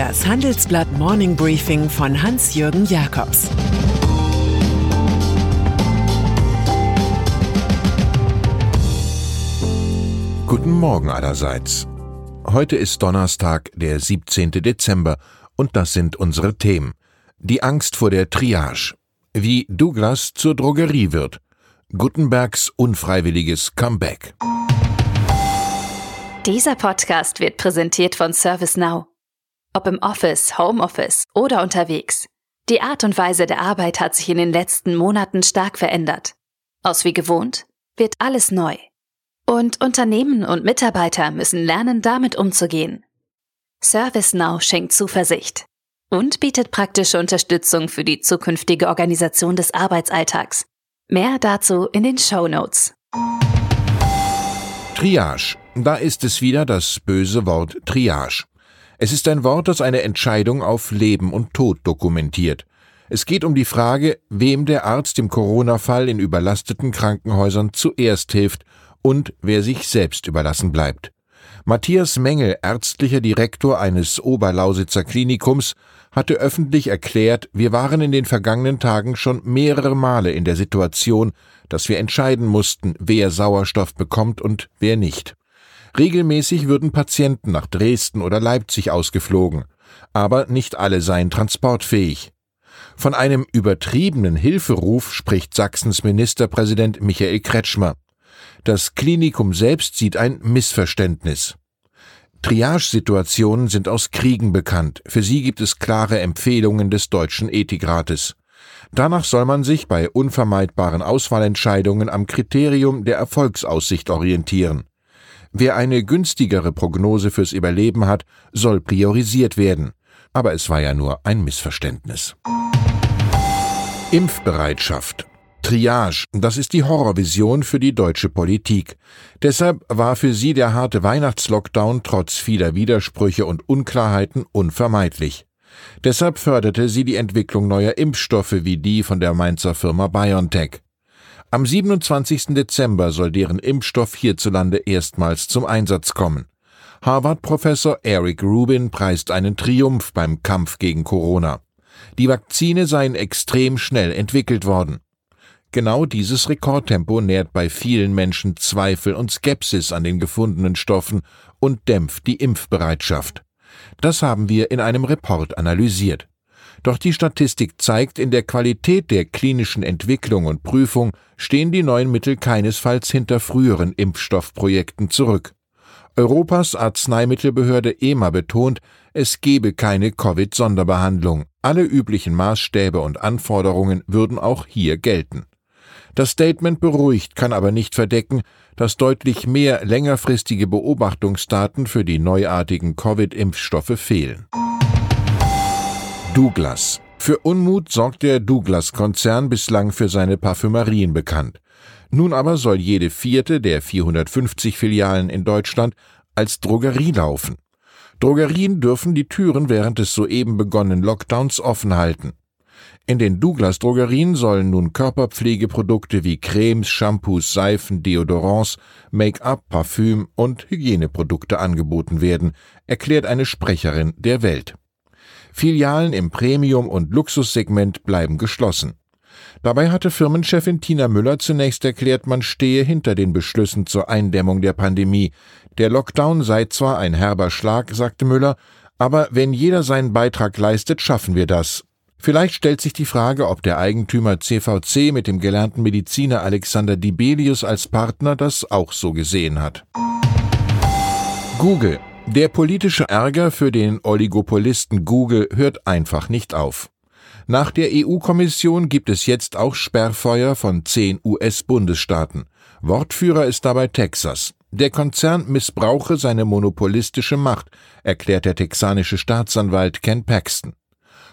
Das Handelsblatt Morning Briefing von Hans-Jürgen Jakobs Guten Morgen allerseits. Heute ist Donnerstag, der 17. Dezember, und das sind unsere Themen. Die Angst vor der Triage. Wie Douglas zur Drogerie wird. Gutenbergs unfreiwilliges Comeback. Dieser Podcast wird präsentiert von ServiceNow. Ob im Office, Homeoffice oder unterwegs. Die Art und Weise der Arbeit hat sich in den letzten Monaten stark verändert. Aus wie gewohnt wird alles neu. Und Unternehmen und Mitarbeiter müssen lernen, damit umzugehen. ServiceNow schenkt Zuversicht und bietet praktische Unterstützung für die zukünftige Organisation des Arbeitsalltags. Mehr dazu in den Show Notes. Triage. Da ist es wieder das böse Wort Triage. Es ist ein Wort, das eine Entscheidung auf Leben und Tod dokumentiert. Es geht um die Frage, wem der Arzt im Corona-Fall in überlasteten Krankenhäusern zuerst hilft und wer sich selbst überlassen bleibt. Matthias Mengel, ärztlicher Direktor eines Oberlausitzer Klinikums, hatte öffentlich erklärt, wir waren in den vergangenen Tagen schon mehrere Male in der Situation, dass wir entscheiden mussten, wer Sauerstoff bekommt und wer nicht. Regelmäßig würden Patienten nach Dresden oder Leipzig ausgeflogen, aber nicht alle seien transportfähig. Von einem übertriebenen Hilferuf spricht Sachsens Ministerpräsident Michael Kretschmer. Das Klinikum selbst sieht ein Missverständnis. Triage-Situationen sind aus Kriegen bekannt. Für sie gibt es klare Empfehlungen des Deutschen Ethikrates. Danach soll man sich bei unvermeidbaren Auswahlentscheidungen am Kriterium der Erfolgsaussicht orientieren. Wer eine günstigere Prognose fürs Überleben hat, soll priorisiert werden. Aber es war ja nur ein Missverständnis. Impfbereitschaft. Triage, das ist die Horrorvision für die deutsche Politik. Deshalb war für sie der harte Weihnachtslockdown trotz vieler Widersprüche und Unklarheiten unvermeidlich. Deshalb förderte sie die Entwicklung neuer Impfstoffe wie die von der Mainzer Firma BioNTech. Am 27. Dezember soll deren Impfstoff hierzulande erstmals zum Einsatz kommen. Harvard-Professor Eric Rubin preist einen Triumph beim Kampf gegen Corona. Die Vakzine seien extrem schnell entwickelt worden. Genau dieses Rekordtempo nährt bei vielen Menschen Zweifel und Skepsis an den gefundenen Stoffen und dämpft die Impfbereitschaft. Das haben wir in einem Report analysiert. Doch die Statistik zeigt, in der Qualität der klinischen Entwicklung und Prüfung stehen die neuen Mittel keinesfalls hinter früheren Impfstoffprojekten zurück. Europas Arzneimittelbehörde EMA betont, es gebe keine Covid-Sonderbehandlung. Alle üblichen Maßstäbe und Anforderungen würden auch hier gelten. Das Statement beruhigt, kann aber nicht verdecken, dass deutlich mehr längerfristige Beobachtungsdaten für die neuartigen Covid-Impfstoffe fehlen. Douglas. Für Unmut sorgt der Douglas-Konzern bislang für seine Parfümerien bekannt. Nun aber soll jede vierte der 450 Filialen in Deutschland als Drogerie laufen. Drogerien dürfen die Türen während des soeben begonnenen Lockdowns offen halten. In den Douglas Drogerien sollen nun Körperpflegeprodukte wie Cremes, Shampoos, Seifen, Deodorants, Make-up, Parfüm und Hygieneprodukte angeboten werden, erklärt eine Sprecherin der Welt. Filialen im Premium- und Luxussegment bleiben geschlossen. Dabei hatte Firmenchefin Tina Müller zunächst erklärt, man stehe hinter den Beschlüssen zur Eindämmung der Pandemie. Der Lockdown sei zwar ein herber Schlag, sagte Müller, aber wenn jeder seinen Beitrag leistet, schaffen wir das. Vielleicht stellt sich die Frage, ob der Eigentümer CVC mit dem gelernten Mediziner Alexander Dibelius als Partner das auch so gesehen hat. Google der politische Ärger für den Oligopolisten Google hört einfach nicht auf. Nach der EU-Kommission gibt es jetzt auch Sperrfeuer von zehn US-Bundesstaaten. Wortführer ist dabei Texas. Der Konzern missbrauche seine monopolistische Macht, erklärt der texanische Staatsanwalt Ken Paxton.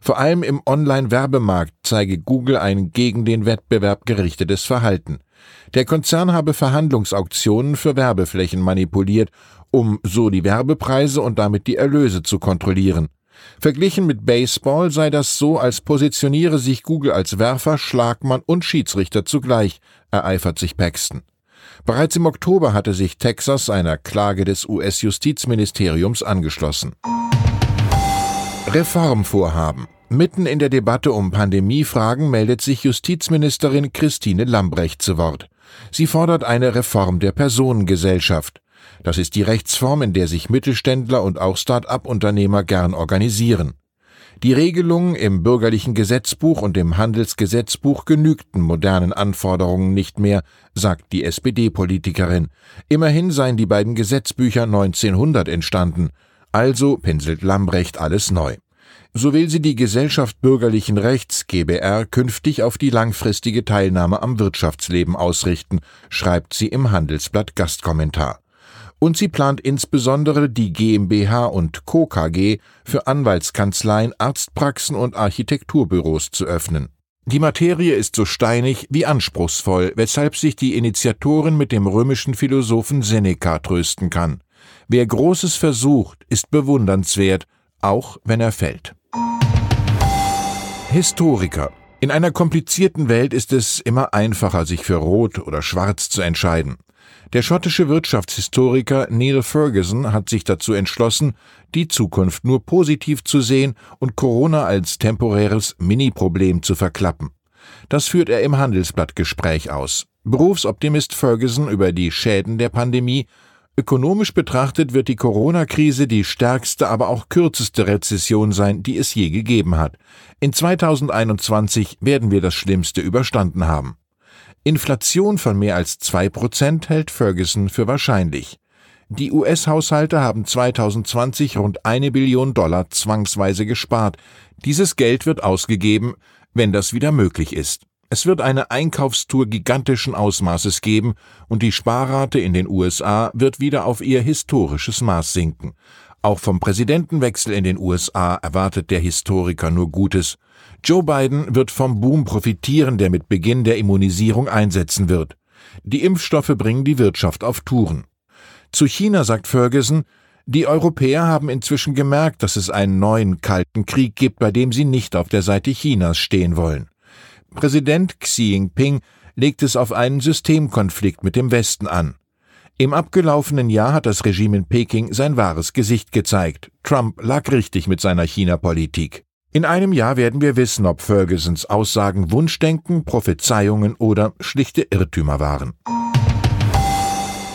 Vor allem im Online-Werbemarkt zeige Google ein gegen den Wettbewerb gerichtetes Verhalten. Der Konzern habe Verhandlungsauktionen für Werbeflächen manipuliert um so die Werbepreise und damit die Erlöse zu kontrollieren. Verglichen mit Baseball sei das so, als positioniere sich Google als Werfer, Schlagmann und Schiedsrichter zugleich, ereifert sich Paxton. Bereits im Oktober hatte sich Texas einer Klage des US-Justizministeriums angeschlossen. Reformvorhaben. Mitten in der Debatte um Pandemiefragen meldet sich Justizministerin Christine Lambrecht zu Wort. Sie fordert eine Reform der Personengesellschaft. Das ist die Rechtsform, in der sich Mittelständler und auch Start-up-Unternehmer gern organisieren. Die Regelungen im bürgerlichen Gesetzbuch und im Handelsgesetzbuch genügten modernen Anforderungen nicht mehr, sagt die SPD-Politikerin. Immerhin seien die beiden Gesetzbücher 1900 entstanden. Also pinselt Lambrecht alles neu. So will sie die Gesellschaft bürgerlichen Rechts GBR künftig auf die langfristige Teilnahme am Wirtschaftsleben ausrichten, schreibt sie im Handelsblatt Gastkommentar und sie plant insbesondere die GmbH und Co. KG für Anwaltskanzleien, Arztpraxen und Architekturbüros zu öffnen. Die Materie ist so steinig wie anspruchsvoll, weshalb sich die Initiatorin mit dem römischen Philosophen Seneca trösten kann. Wer Großes versucht, ist bewundernswert, auch wenn er fällt. Historiker in einer komplizierten Welt ist es immer einfacher, sich für Rot oder Schwarz zu entscheiden. Der schottische Wirtschaftshistoriker Neil Ferguson hat sich dazu entschlossen, die Zukunft nur positiv zu sehen und Corona als temporäres Mini-Problem zu verklappen. Das führt er im Handelsblattgespräch aus. Berufsoptimist Ferguson über die Schäden der Pandemie Ökonomisch betrachtet wird die Corona-Krise die stärkste, aber auch kürzeste Rezession sein, die es je gegeben hat. In 2021 werden wir das Schlimmste überstanden haben. Inflation von mehr als zwei Prozent hält Ferguson für wahrscheinlich. Die US-Haushalte haben 2020 rund eine Billion Dollar zwangsweise gespart. Dieses Geld wird ausgegeben, wenn das wieder möglich ist. Es wird eine Einkaufstour gigantischen Ausmaßes geben und die Sparrate in den USA wird wieder auf ihr historisches Maß sinken. Auch vom Präsidentenwechsel in den USA erwartet der Historiker nur Gutes. Joe Biden wird vom Boom profitieren, der mit Beginn der Immunisierung einsetzen wird. Die Impfstoffe bringen die Wirtschaft auf Touren. Zu China sagt Ferguson, die Europäer haben inzwischen gemerkt, dass es einen neuen kalten Krieg gibt, bei dem sie nicht auf der Seite Chinas stehen wollen. Präsident Xi Jinping legt es auf einen Systemkonflikt mit dem Westen an. Im abgelaufenen Jahr hat das Regime in Peking sein wahres Gesicht gezeigt. Trump lag richtig mit seiner China-Politik. In einem Jahr werden wir wissen, ob Fergusons Aussagen Wunschdenken, Prophezeiungen oder schlichte Irrtümer waren.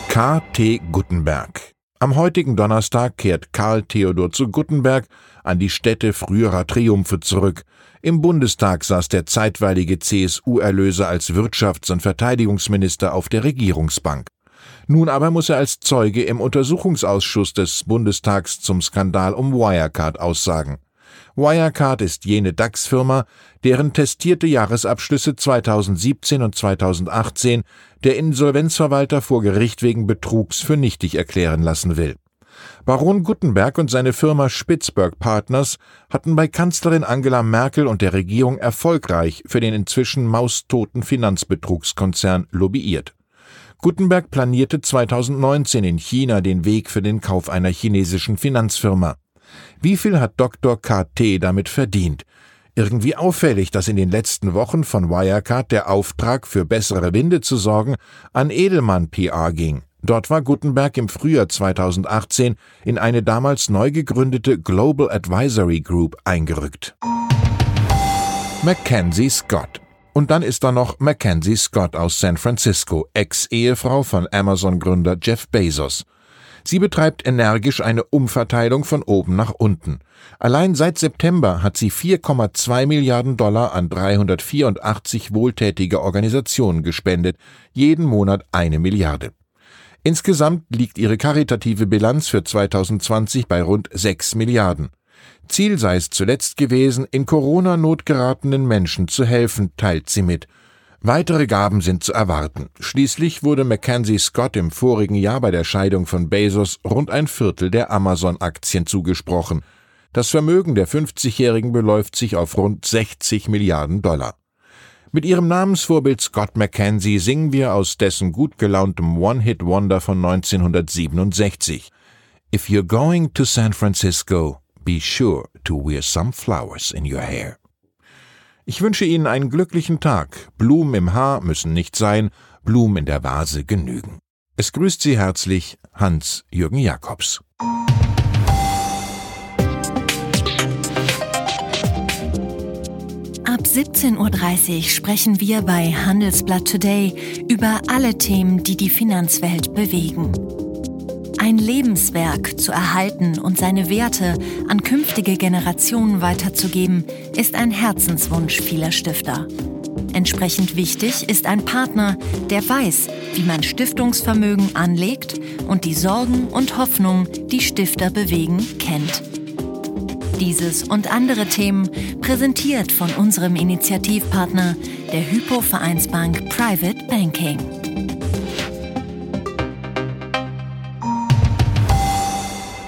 K. T. Guttenberg Am heutigen Donnerstag kehrt Karl Theodor zu Guttenberg an die Stätte früherer Triumphe zurück. Im Bundestag saß der zeitweilige CSU-Erlöser als Wirtschafts- und Verteidigungsminister auf der Regierungsbank. Nun aber muss er als Zeuge im Untersuchungsausschuss des Bundestags zum Skandal um Wirecard aussagen. Wirecard ist jene DAX-Firma, deren testierte Jahresabschlüsse 2017 und 2018 der Insolvenzverwalter vor Gericht wegen Betrugs für nichtig erklären lassen will. Baron Guttenberg und seine Firma Spitzberg Partners hatten bei Kanzlerin Angela Merkel und der Regierung erfolgreich für den inzwischen maustoten Finanzbetrugskonzern lobbyiert. Guttenberg planierte 2019 in China den Weg für den Kauf einer chinesischen Finanzfirma. Wie viel hat Dr. KT damit verdient? Irgendwie auffällig, dass in den letzten Wochen von Wirecard der Auftrag, für bessere Winde zu sorgen, an Edelmann PR ging. Dort war Gutenberg im Frühjahr 2018 in eine damals neu gegründete Global Advisory Group eingerückt. Mackenzie Scott und dann ist da noch Mackenzie Scott aus San Francisco, Ex-Ehefrau von Amazon-Gründer Jeff Bezos. Sie betreibt energisch eine Umverteilung von oben nach unten. Allein seit September hat sie 4,2 Milliarden Dollar an 384 wohltätige Organisationen gespendet, jeden Monat eine Milliarde. Insgesamt liegt ihre karitative Bilanz für 2020 bei rund 6 Milliarden. Ziel sei es zuletzt gewesen, in Corona-Not geratenen Menschen zu helfen, teilt sie mit. Weitere Gaben sind zu erwarten. Schließlich wurde Mackenzie Scott im vorigen Jahr bei der Scheidung von Bezos rund ein Viertel der Amazon-Aktien zugesprochen. Das Vermögen der 50-Jährigen beläuft sich auf rund 60 Milliarden Dollar. Mit ihrem Namensvorbild Scott McKenzie singen wir aus dessen gut gelauntem One-Hit-Wonder von 1967. If you're going to San Francisco, be sure to wear some flowers in your hair. Ich wünsche Ihnen einen glücklichen Tag. Blumen im Haar müssen nicht sein, Blumen in der Vase genügen. Es grüßt Sie herzlich Hans-Jürgen Jakobs. Ab 17.30 Uhr sprechen wir bei Handelsblatt Today über alle Themen, die die Finanzwelt bewegen. Ein Lebenswerk zu erhalten und seine Werte an künftige Generationen weiterzugeben, ist ein Herzenswunsch vieler Stifter. Entsprechend wichtig ist ein Partner, der weiß, wie man Stiftungsvermögen anlegt und die Sorgen und Hoffnungen, die Stifter bewegen, kennt. Dieses und andere Themen präsentiert von unserem Initiativpartner, der Hypo Vereinsbank Private Banking.